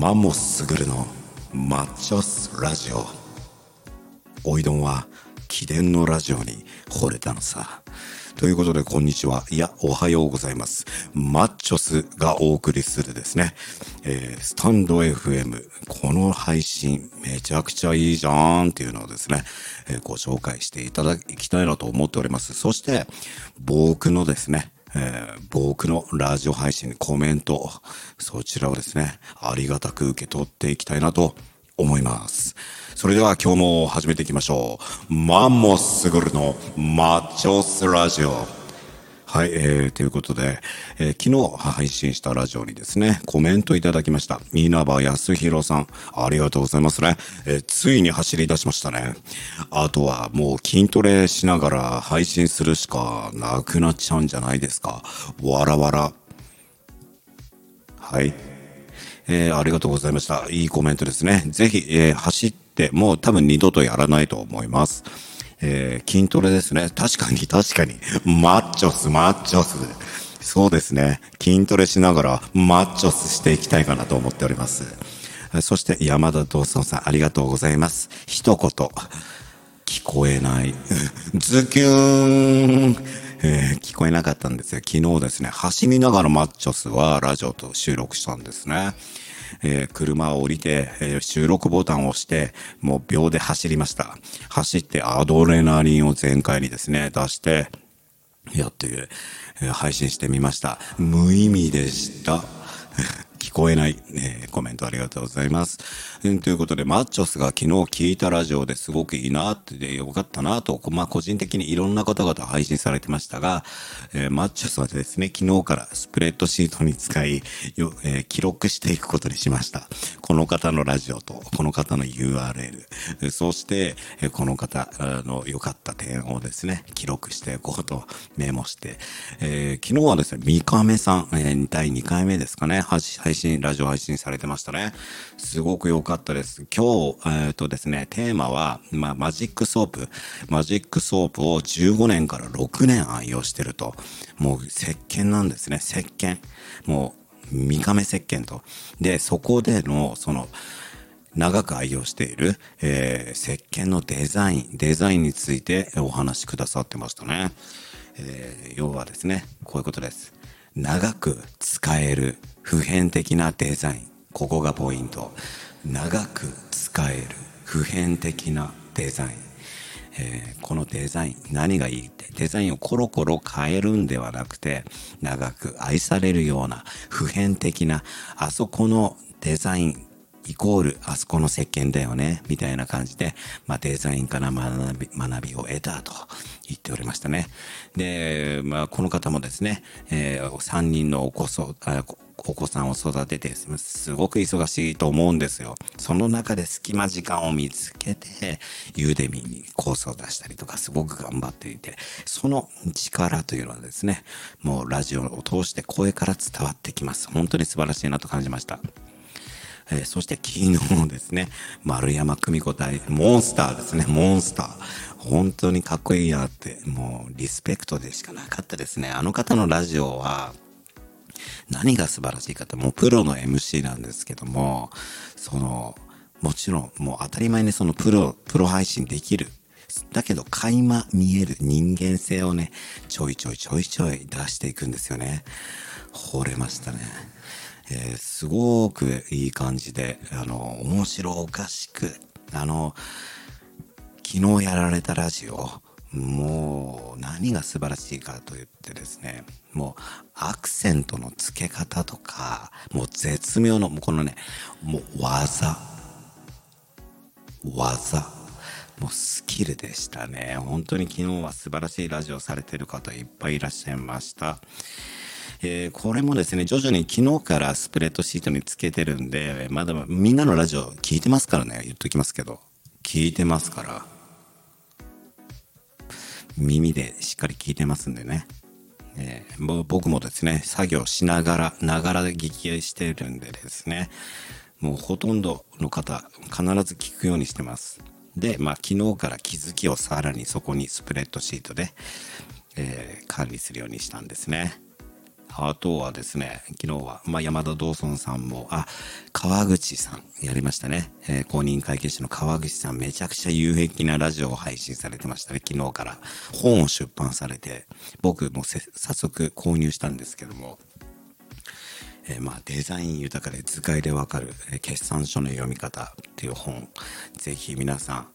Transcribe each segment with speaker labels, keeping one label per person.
Speaker 1: マンモスグルのマッチョスラジオおいどんは秘伝のラジオに惚れたのさということで、こんにちは。いや、おはようございます。マッチョスがお送りするですね、えー、スタンド FM。この配信、めちゃくちゃいいじゃんっていうのをですね、えー、ご紹介していただきたいなと思っております。そして、僕のですね、えー、僕のラジオ配信コメント、そちらをですね、ありがたく受け取っていきたいなと思います。それでは今日も始めていきましょう。マンモスグルのマッチョスラジオ。はい、えー、ということで、えー、昨日配信したラジオにですね、コメントいただきました。稲葉康弘さん、ありがとうございますね。えー、ついに走り出しましたね。あとはもう筋トレしながら配信するしかなくなっちゃうんじゃないですか。わらわら。はい。えー、ありがとうございました。いいコメントですね。ぜひ、えー、走って、もう多分二度とやらないと思います。えー、筋トレですね。確かに、確かに。マッチョス、マッチョス。そうですね。筋トレしながら、マッチョスしていきたいかなと思っております。そして、山田道尊さん、ありがとうございます。一言。聞こえない。ズキューン。えー、聞こえなかったんですよ。昨日ですね、走りながらマッチョスはラジオと収録したんですね。えー、車を降りて、えー、収録ボタンを押して、もう秒で走りました。走ってアドレナリンを全開にですね、出して、やって、えー、配信してみました。無意味でした。聞こえない、えー、コメントありがとうございます。えー、ということで、マッチョスが昨日聞いたラジオですごくいいなって、よかったなと、まあ、個人的にいろんな方々配信されてましたが、えー、マッチョスはですね、昨日からスプレッドシートに使い、よえー、記録していくことにしました。この方のラジオと、この方の URL、そして、えこの方の良かった点をですね、記録していこうとメモして、えー、昨日はですね、三亀さん、えー、第2回目ですかね、配信、ラジオ配信されてましたね。すごく良かったです。今日、えっ、ー、とですね、テーマは、まあ、マジックソープ。マジックソープを15年から6年愛用してると。もう石鹸なんですね、石鹸。もう、三亀石鹸と。で、そこでの、その、長く愛用している、えー、石鹸のデザイン、デザインについてお話しくださってましたね。えー、要はですね、こういうことです。長く使える普遍的なデザイン。ここがポイント。長く使える普遍的なデザイン。えー、このデザイン何がいいって？デザインをコロコロ変えるんではなくて長く愛されるような普遍的なあそこのデザインイコールあそこの石鹸だよねみたいな感じで、まあ、デザインから学び学びを得たと言っておりましたね。で、まあ、この方もですね、えー、3人のお子そあお子さんを育ててすごく忙しいと思うんですよ。その中で隙間時間を見つけて、ユーデミにコースを出したりとかすごく頑張っていて、その力というのはですね、もうラジオを通して声から伝わってきます。本当に素晴らしいなと感じました。えー、そして昨日ですね、丸山久美子対モンスターですね、モンスター。本当にかっこいいなって、もうリスペクトでしかなかったですね。あの方のラジオは、何が素晴らしいかって、もうプロの MC なんですけども、その、もちろん、もう当たり前にそのプロ、プロ配信できる。だけど、垣間見える人間性をね、ちょいちょいちょいちょい出していくんですよね。惚れましたね。えー、すごくいい感じで、あの、面白おかしく、あの、昨日やられたラジオ、もう何が素晴らしいかと言ってですね、もうアクセントの付け方とか、もう絶妙の、もうこのね、もう技、技、もうスキルでしたね。本当に昨日は素晴らしいラジオされてる方いっぱいいらっしゃいました。えー、これもですね、徐々に昨日からスプレッドシートにつけてるんで、まだみんなのラジオ聞いてますからね、言っときますけど。聞いてますから。耳でしっかり聞いてますんでね。えー、僕もですね、作業しながら、ながらで聞きしてるんでですね、もうほとんどの方、必ず聞くようにしてます。で、まあ昨日から気づきをさらにそこにスプレッドシートで、えー、管理するようにしたんですね。あとはですね、昨日は、まあ、山田道尊さんも、あ、川口さんやりましたね。えー、公認会計士の川口さん、めちゃくちゃ有益なラジオを配信されてましたね、昨日から。本を出版されて、僕も早速購入したんですけども、えー、まあ、デザイン豊かで図解でわかる、えー、決算書の読み方っていう本、ぜひ皆さん、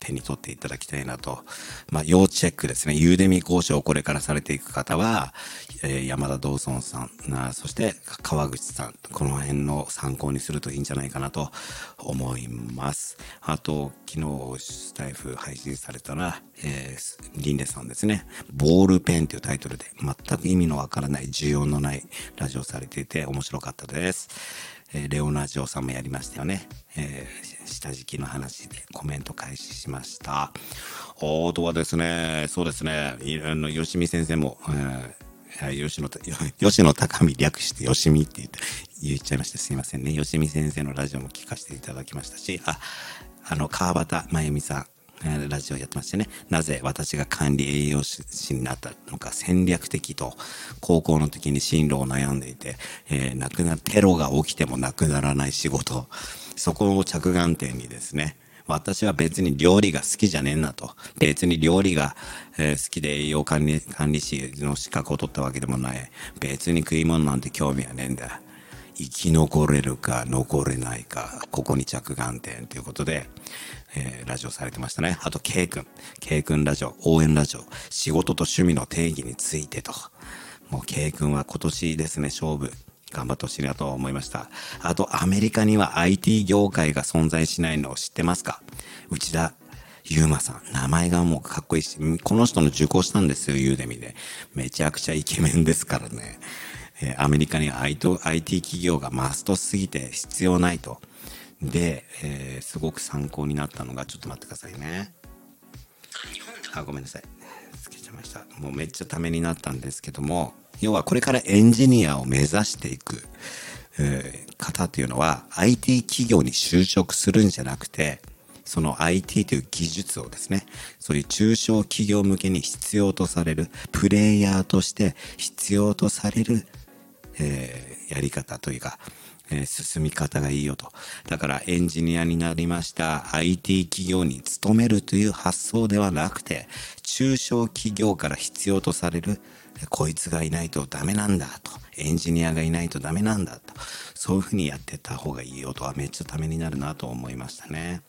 Speaker 1: 手に取っていただきたいなと。まあ、要チェックですね。ユーデミ交渉をこれからされていく方は、えー、山田道尊さん、そして川口さん、この辺の参考にするといいんじゃないかなと思います。あと、昨日スタイフ配信されたら、えー、リンレさんですね。ボールペンというタイトルで全く意味のわからない、需要のないラジオされていて面白かったです。えー、レオナジオさんもやりましたよね。えー、下敷きの話でコメント開始しました。あとはですね、そうですね、あの、吉見先生も、えー、吉野、吉野高見略して吉見って言って、言っちゃいました。すいませんね。吉見先生のラジオも聞かせていただきましたし、あ、あの、川端真由美さん、ラジオやってましてね、なぜ私が管理栄養士になったのか戦略的と、高校の時に進路を悩んでいて、えー、亡くな、テロが起きてもなくならない仕事、そこを着眼点にですね、私は別に料理が好きじゃねえなと。別に料理が、えー、好きで栄養管理管理士の資格を取ったわけでもない。別に食い物なんて興味はねえんだ。生き残れるか残れないか、ここに着眼点ということで、えー、ラジオされてましたね。あと、K 君。K 君ラジオ、応援ラジオ、仕事と趣味の定義についてと。もう K 君は今年ですね、勝負。頑張ってほしいなと思いました。あと、アメリカには IT 業界が存在しないのを知ってますか？内田ゆうまさん。名前がもうかっこいいし、この人の受講したんですよ、ユーデミで。めちゃくちゃイケメンですからね。えー、アメリカには IT, IT 企業がマストすぎて必要ないと。で、えー、すごく参考になったのが、ちょっと待ってくださいね。あ、ごめんなさい。ました。もうめっちゃためになったんですけども、要はこれからエンジニアを目指していく、えー、方というのは IT 企業に就職するんじゃなくて、その IT という技術をですね、そういう中小企業向けに必要とされる、プレイヤーとして必要とされる、えー、やり方というか、えー、進み方がいいよと。だからエンジニアになりました IT 企業に勤めるという発想ではなくて、中小企業から必要とされる、こいつがいないとダメなんだと。エンジニアがいないとダメなんだと。そういうふうにやってった方がいいよとはめっちゃためになるなと思いましたね。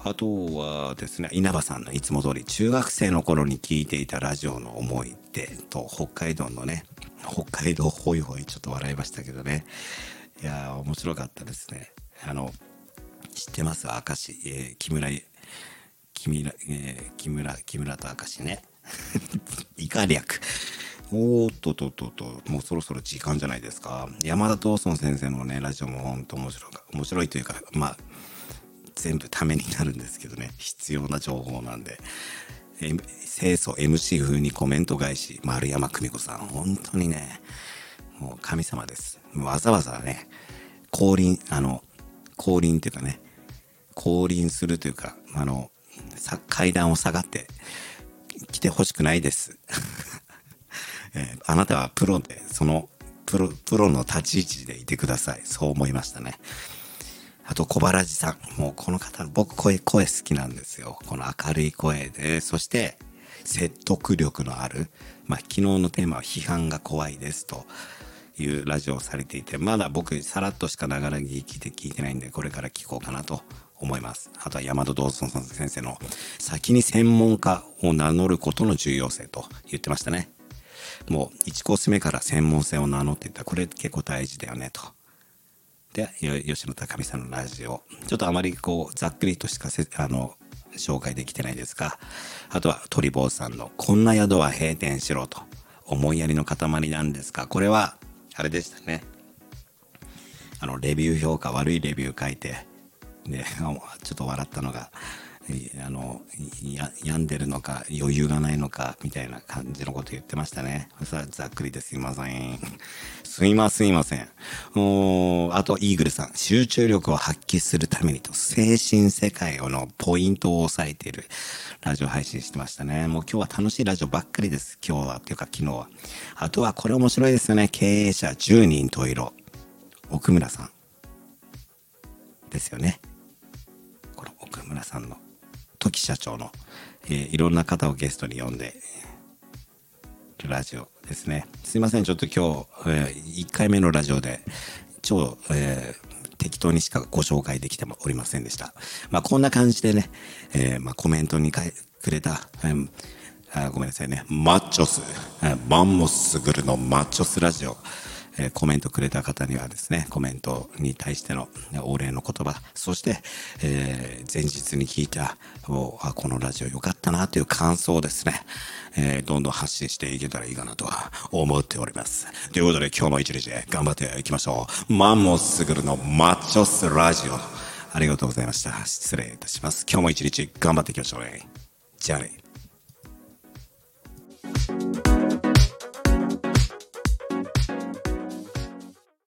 Speaker 1: あとはですね、稲葉さんのいつも通り中学生の頃に聞いていたラジオの思い出と北海道のね、北海道ホイホイちょっと笑いましたけどね。いや、面白かったですね。あの、知ってます？明石、えー、木村、木村、えー、木村、木村と明石ね。以下略。おーっとととと、もうそろそろ時間じゃないですか。山田東尊先生のね、ラジオも本当面白い、面白いというか、まあ、全部ためになるんですけどね、必要な情報なんで。清楚 MC 風にコメント返し、丸山久美子さん、本当にね、もう神様です。わざわざね、降臨、あの、降臨っていうかね、降臨するというか、あの、階段を下がって来てほしくないです。えー、あなたはプロで、そのプロ、プロの立ち位置でいてください。そう思いましたね。あと小原寺さん。もうこの方、僕声、声好きなんですよ。この明るい声で、そして説得力のある。まあ昨日のテーマは批判が怖いですというラジオをされていて、まだ僕さらっとしかながら聞いて聞いてないんで、これから聞こうかなと思います。あとは山田道尊先生の先に専門家を名乗ることの重要性と言ってましたね。もう1コース目から専門性を名乗っていったこれ結構大事だよねと。で、吉野高美さんのラジオ。ちょっとあまりこう、ざっくりとしかせ、あの、紹介できてないですが、あとは鳥坊さんの、こんな宿は閉店しろと。思いやりの塊なんですが、これは、あれでしたね。あの、レビュー評価、悪いレビュー書いて、で、ちょっと笑ったのが、あの、病んでるのか、余裕がないのか、みたいな感じのこと言ってましたね。さざっくりですいません。すいません、すいません。おあと、イーグルさん。集中力を発揮するためにと、精神世界をのポイントを押さえているラジオ配信してましたね。もう今日は楽しいラジオばっかりです。今日は、っていうか昨日は。あとは、これ面白いですよね。経営者10人と色。奥村さん。ですよね。この奥村さんの時社長の、えー、いろんな方をゲストに呼んでるラジオですね。すいません、ちょっと今日、えー、1回目のラジオで超、えー、適当にしかご紹介できてもおりませんでした。まあこんな感じでね、え、まあコメントにくれた、えーあごめんなさいね。マッチョス、マンモスグルのマッチョスラジオ。えコメントくれた方にはですね、コメントに対してのお礼の言葉、そして、えー、前日に聞いた、あ、このラジオ良かったなという感想をですね、えー、どんどん発信していけたらいいかなとは思っております。ということで今日も一日頑張っていきましょう。マンモスグルのマッチョスラジオ。ありがとうございました。失礼いたします。今日も一日頑張っていきましょうね。じゃあね。